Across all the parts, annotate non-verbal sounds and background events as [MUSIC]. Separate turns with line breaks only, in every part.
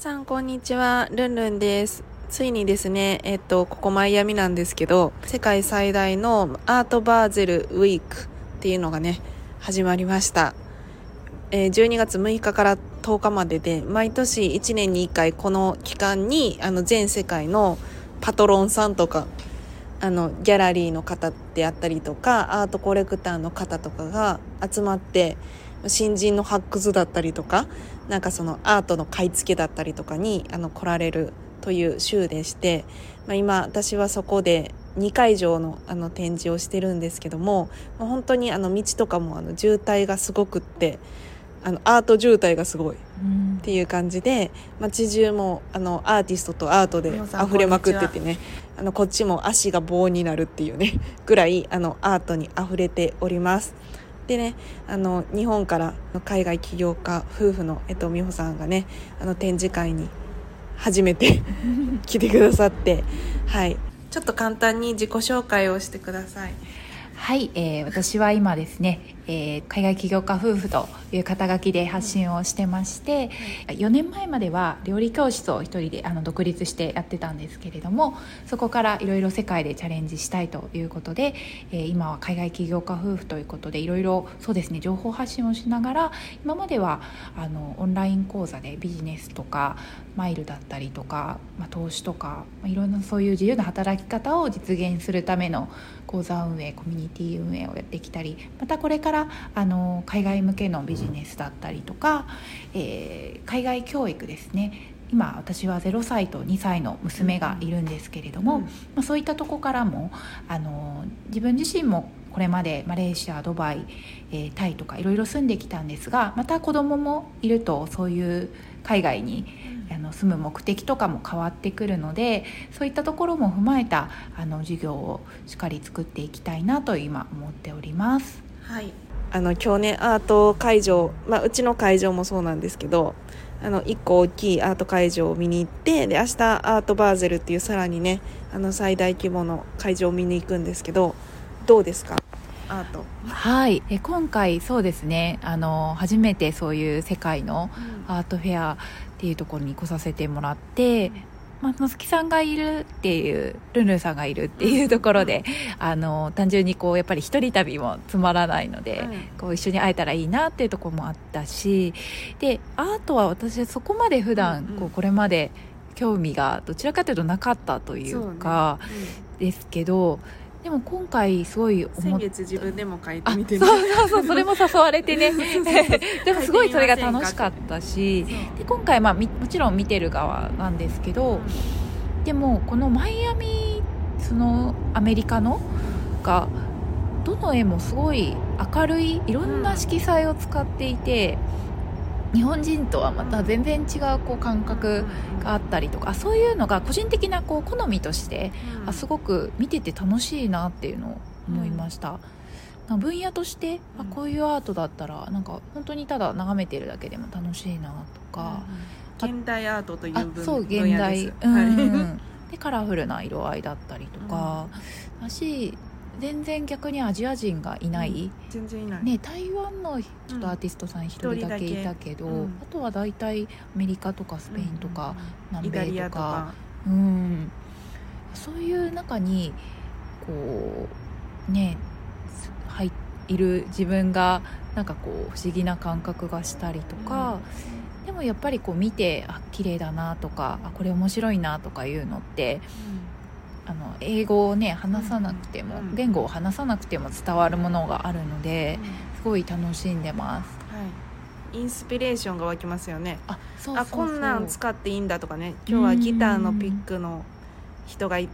さんこんにちは、ルンルンです。ついにですね、えっと、ここマイアミなんですけど、世界最大のアートバーゼルウィークっていうのがね、始まりました。えー12月6日から10日までで、毎年1年に1回この期間に、あの、全世界のパトロンさんとか、あの、ギャラリーの方であったりとか、アートコレクターの方とかが集まって、新人の発掘だったりとか、なんかそのアートの買い付けだったりとかにあの来られるという週でして、まあ、今私はそこで2会場のあの展示をしてるんですけども、まあ、本当にあの道とかもあの渋滞がすごくってあのアート渋滞がすごいっていう感じで街中もあのアーティストとアートで溢れまくっててねあのこっちも足が棒になるっていうねぐらいあのアートに溢れております。でねあの日本から海外起業家夫婦の、江藤、美穂さんがねあの展示会に初めて [LAUGHS] 来てくださってはいちょっと簡単に自己紹介をしてください。
はい、えー私は今ですね、えー海外起業家夫婦という肩書きで発信をしてまして、4年前までは料理教室を一人であの独立してやってたんですけれどもそこからいろいろ世界でチャレンジしたいということで、えー今は海外起業家夫婦ということでいろいろそうですね情報発信をしながら今まではあのオンライン講座でビジネスとかマイルだったりとか、まあ、投資とか、まあ、いろんなそういう自由な働き方を実現するための講座運営コミュニティ運営をやってきたりまたこれからあの海外向けのビジネスだったりとか、えー海外教育ですね。今私は0歳と2歳の娘がいるんですけれども、
うん。
まあ、そういったとこからもあの自分自身もこれまでマレーシアドバイ、えータイとかいろいろ住んできたんですがまた子供もいるとそういう海外にあの住む目的とかも変わってくるのでそういったところも踏まえたあの授業をしっかり作っていきたいなと今思っております。
はい、あの今日ねアート会場、まあ、うちの会場もそうなんですけどあの1個大きいアート会場を見に行ってで明日アートバーゼルっていうさらにねあの最大規模の会場を見に行くんですけどどうですか？アート、
はい、え今回そうですね。あの初めてそういう世界のアートフェアっていうところに来させてもらって、まあ、のすきさんがいるっていうルンルンさんがいるっていうところで、あの単純にこうやっぱり一人旅もつまらないので、こう一緒に会えたらいいなっていうところもあったしでアートは私そこまで普段
うんうん。
こうこれまで興味がどちらかというとなかったというかですけど、でも今回すごい思
先
っ
月自分でも書いて
あ
みて
そう
ね
そうそうそれも誘われてね。[LAUGHS] でもすごいそれが楽しかったし。で今回、まあ、みもちろん見てる側なんですけどでもこのマイアミそのアメリカのがどの絵もすごい明るいいろんな色彩を使っていて、日本人とはまた全然違うこう感覚があったりとかあそういうのが個人的なこう好みとしてあすごく見てて楽しいなっていうのを思いました、分野として、あ
うん。
こういうアートだったらなんか本当にただ眺めてるだけでも楽しいなとか、
現代アートという
あ
分
そう現代。うん、
はい
でカラフルな色合いだったりとか、だし全然逆にアジア人がいない、
全然いない、
ね、台湾のちょっとアーティストさん一人だけいたけど、
うん。
あとは大体アメリカとかスペインとか、南米とか。
アとか。
うん、そういう中にこうね入いる自分がなんかこう不思議な感覚がしたりとか、でもやっぱりこう見てあ綺麗だなとかあこれ面白いなとかいうのってあの英語をね話さなくても、
うん
言語を話さなくても伝わるものがあるのですごい楽しんでます。
はい、インスピレーションが湧きますよね。
あそう
あこんなん使っていいんだとかね。今日はギターのピックの人がい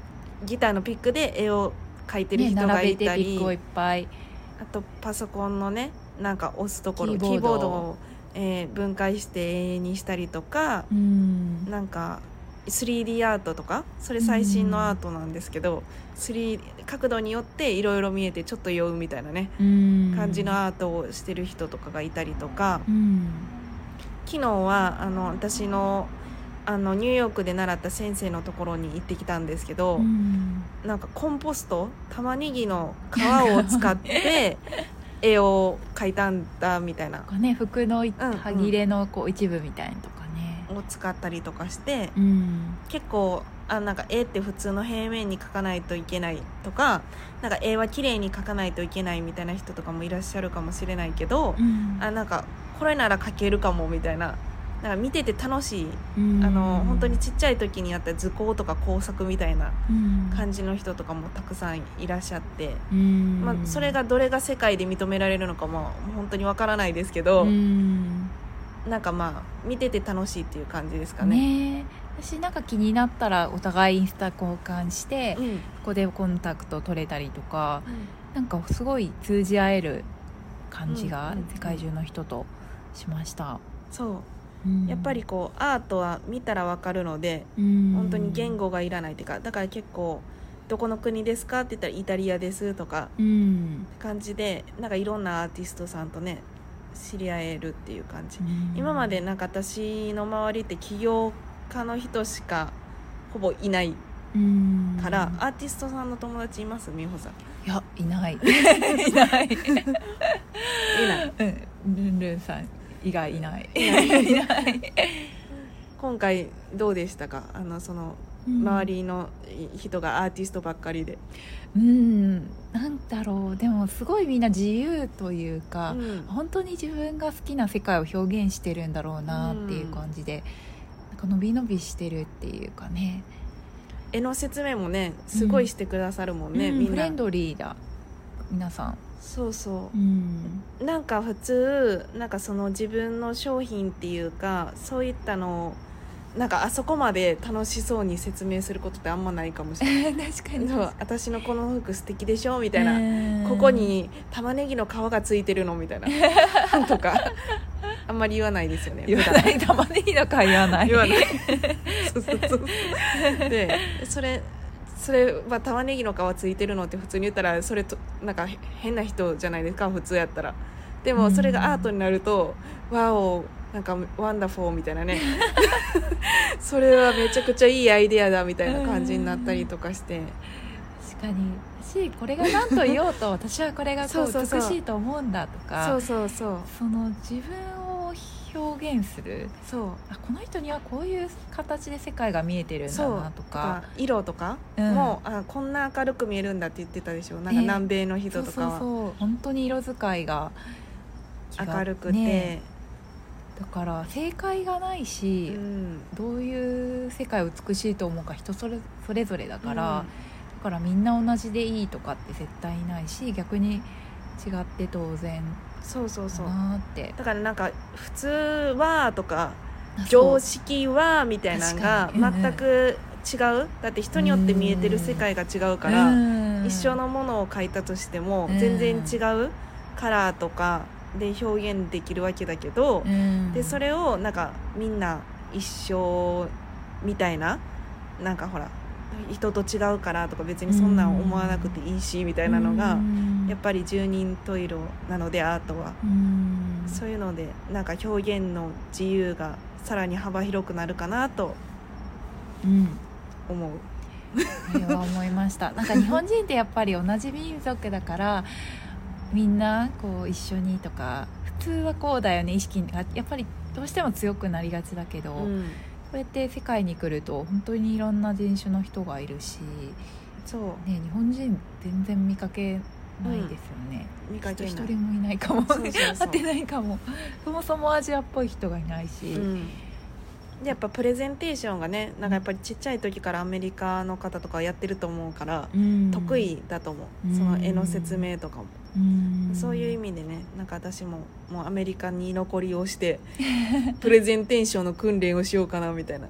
ギターのピックで絵を描いてる
ね、
人がいたり、
ピックをいっぱい。
あとパソコンのねなんか押すところ
キーボード。
キーボードを、えー分解して絵にしたりとか。
うん。
なんか 3D アートとかそれ最新のアートなんですけど、3角度によっていろいろ見えてちょっと酔うみたいなね
うん。
感じのアートをしてる人とかがいたりとか、
うん。
昨日はあの私のあのニューヨークで習った先生のところに行ってきたんですけど、
うん。
なんかコンポスト玉ねぎの皮を使って [LAUGHS] 絵を描いたんだみたいな。
ね服のい
うんうん。
歯切れのこう一部みたいなと
を使ったりとかして
うん。
結構あなんか絵って普通の平面に描かないといけないとかなんか絵は綺麗に描かないといけないみたいな人とかもいらっしゃるかもしれないけど、
うん。
あなんかこれなら描けるかもみたいななんか見てて楽しい、
うん。
あの本当にちっちゃい時にやった図工とか工作みたいな
うん。
感じの人とかもたくさんいらっしゃって、
うん。
まあ、それがどれが世界で認められるのかも本当にわからないですけど、
うん
なんかまあ見てて楽しいっていう感じですかね。
ね私なんか気になったらお互いインスタ交換して
うん。
ここでコンタクト取れたりとかなんかすごい通じ合える感じが
うんうん
世界中の人としました、
そう。
うん。
やっぱりこうアートは見たらわかるので
本
本当に言語がいらないっていうかだから結構「どこの国ですか?」って言ったら「イタリアです」とか
うん。
感じでなんかいろんなアーティストさんとね知り合えるっていう感じ、今までなんか私の周りって起業家の人しかほぼいない
うん。
から、アーティストさんの友達います？美穂さん。
いやいない。[LAUGHS] いない。
いない。
うんルンルンさん以外いない。
いない。[LAUGHS] 今回どうでしたか？あのその周りの人がアーティストばっかりで、
うん。なんだろう。でもすごいみんな自由というか、
うん。
本当に自分が好きな世界を表現してるんだろうなっていう感じで、なんか伸び伸びしてるっていうかね。
絵の説明もねすごいしてくださるもんね、
うん。
みんな。
フレンドリーだ皆さん。
そうそう。
うん。
なんか普通なんかその自分の商品っていうかそういったのをなんかあそこまで楽しそうに説明することってあんまないかもしれない。[LAUGHS]
確か
そう私のこの服素敵でしょ？みたいな、
な
ここに玉ねぎの皮がついてるの？みたいな。[LAUGHS] とか。あんまり言わないですよね。
言わない。玉ねぎの皮言わない。
言わない。[LAUGHS] そうそうそう。でそれそれは玉ねぎの皮ついてるのって普通に言ったらそれとなんかへ変な人じゃないですか？普通やったら。でもそれがアートになると「 Wow なんか wonderful」みたいなね。[LAUGHS] それはめちゃくちゃいいアイデアだみたいな感じになったりとかして。
確かに。しこれが何と言おうと私はこれがこ
そううそうそう。
美しいと思うんだとか
そうそうそう。
その自分を表現する。
そう。
あこの人にはこういう形で世界が見えてるんだ
そう。
なとか
色とか
うん。
も、あこんな明るく見えるんだって言ってたでしょ。なんか
ね
南米の人
そうそう
とかは
そう。本当に色使いが
明るくて、
ねだから正解がないし、
うん。
どういう世界を美しいと思うか人それそれぞれだから、
うん。
だからみんな同じでいいとかって絶対ないし逆に違って当然
そうそうそう。
だなって。
だからなんか普通はとか
あ
常識はみたいなのが全く違う。だって人によって見えてる世界が違うから
うん。
一緒のものを描いたとしても
うん。
全然違うカラーとかで表現できるわけだけど
うん。
でそれをなんかみんな一緒みたいななんかほら人と違うからとか別にそんなん思わなくていいしみたいなのが
うん。
やっぱり十人十色なのでアートは。
うん。
そういうのでなんか表現の自由がさらに幅広くなるかなと
うん。
思う。
それは思いました。なんか日本人ってやっぱり同じ民族だからみんなこう一緒にとか普通はこうだよね意識がやっぱりどうしても強くなりがちだけど、こ
うん、
うやって世界に来ると本当にいろんな人種の人がいるし、
そう。
ね、日本人全然見かけないですよね、
見かけない。
一人もいないかも。
そ [LAUGHS]
会ってないかも。そもそもアジアっぽい人がいないし、
うん。でやっぱプレゼンテーションがねなんかやっぱりちっちゃい時からアメリカの方とかやってると思うから、
うん。
得意だと思う、
うん。
その絵の説明とかも、
うん
そういう意味でねなんか私ももうアメリカに居残りをして [LAUGHS] プレゼンテーションの訓練をしようかなみたいな。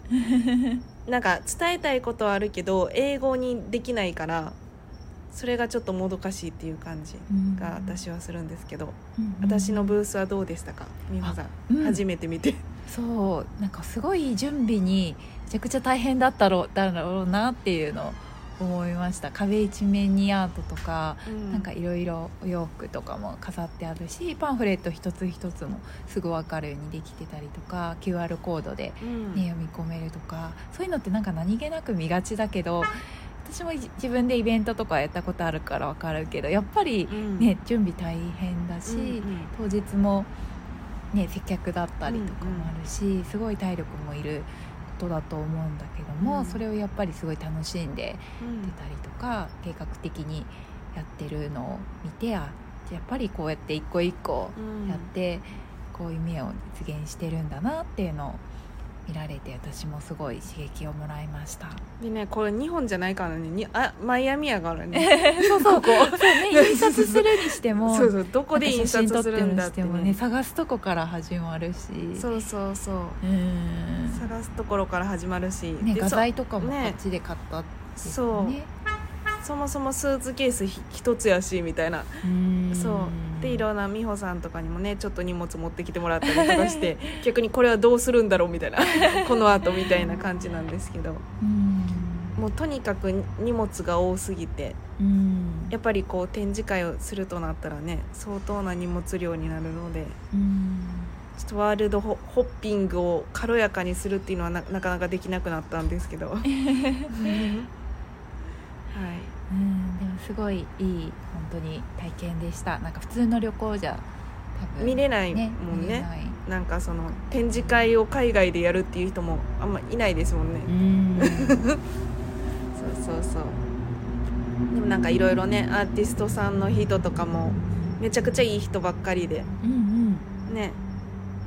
[LAUGHS] なんか伝えたいことはあるけど英語にできないからそれがちょっともどかしいっていう感じ
うん。
が私はするんですけど、
うんうん。
私のブースはどうでしたか？皆さん、
うん。
初めて見て。
そう。なんかすごい準備にめちゃくちゃ大変だったろうだろうなっていうのを思いました。壁一面にアートとか、なんかいろいろお洋服とかも飾ってあるしパンフレット一つ一つもすぐ分かるようにできてたりとか QR コードで、
うん。
ね、読み込めるとかそういうのってなんか何気なく見がちだけど私も自分でイベントとかやったことあるから分かるけどやっぱり
うん。
ね、準備大変だし、
うんうん。
当日も、ね、接客だったりとかもあるし、すごい体力もいることだと思うんだけども、
うん。
それをやっぱりすごい楽しんで
うん。
出たりとか計画的にやってるのを見てあやっぱりこうやって一個一個
うん。
やって、こういう夢を実現してるんだなっていうのを見られて私もすごい刺激をもらいました。
でねこれ日本じゃないからね。にあマイアミやからね。[LAUGHS]
そうそう。
ここ。
そうね印刷するにしても [LAUGHS]
そうそう。どこで印刷するんだって
なんか写真撮ってもね
ね
探すとこから始まるし。
そうそうそう。
うん。
探すところから始まるし、
ね画材とかもこ
ね
っちで買ったんです
そう。そもそもスーツケースひ一つやしみたいな。
うん。
そうでいろんな美穂さんとかにもねちょっと荷物持ってきてもらったりとかして [LAUGHS] 逆にこれはどうするんだろうみたいな [LAUGHS] この後みたいな感じなんですけど。
うん。
もうとにかく荷物が多すぎて
うん。
やっぱりこう展示会をするとなったらね相当な荷物量になるので
うん。
ちょっとワールドホホッピングを軽やかにするっていうのはななかなかできなくなったんですけど。[LAUGHS] はい
すごいいい本当に体験でした。なんか普通の旅行じゃ多分
見れない
ね
もんね。なんかその展示会を海外でやるっていう人もあんまいないですもんね、
うん。[LAUGHS]
そうそうそう。でもなんかいろいろねアーティストさんの人とかもめちゃくちゃいい人ばっかりで。
うんうん。
ね。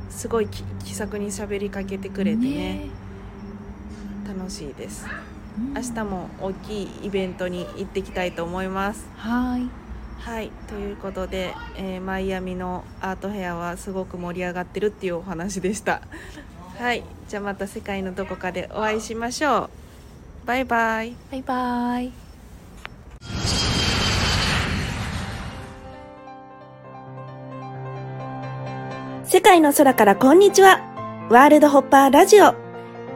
すごいき気さくに喋りかけてくれてね。楽しいです。
うん
明日も大きいイベントに行ってきたいと思います。
はい。
はい。ということで、えーマイアミのアートフェアはすごく盛り上がってるっていうお話でした。[LAUGHS] はい。じゃあまた世界のどこかでお会いしましょう。バイバイ。
バイバイ。
世界の空からこんにちは。ワールドホッパーラジオ。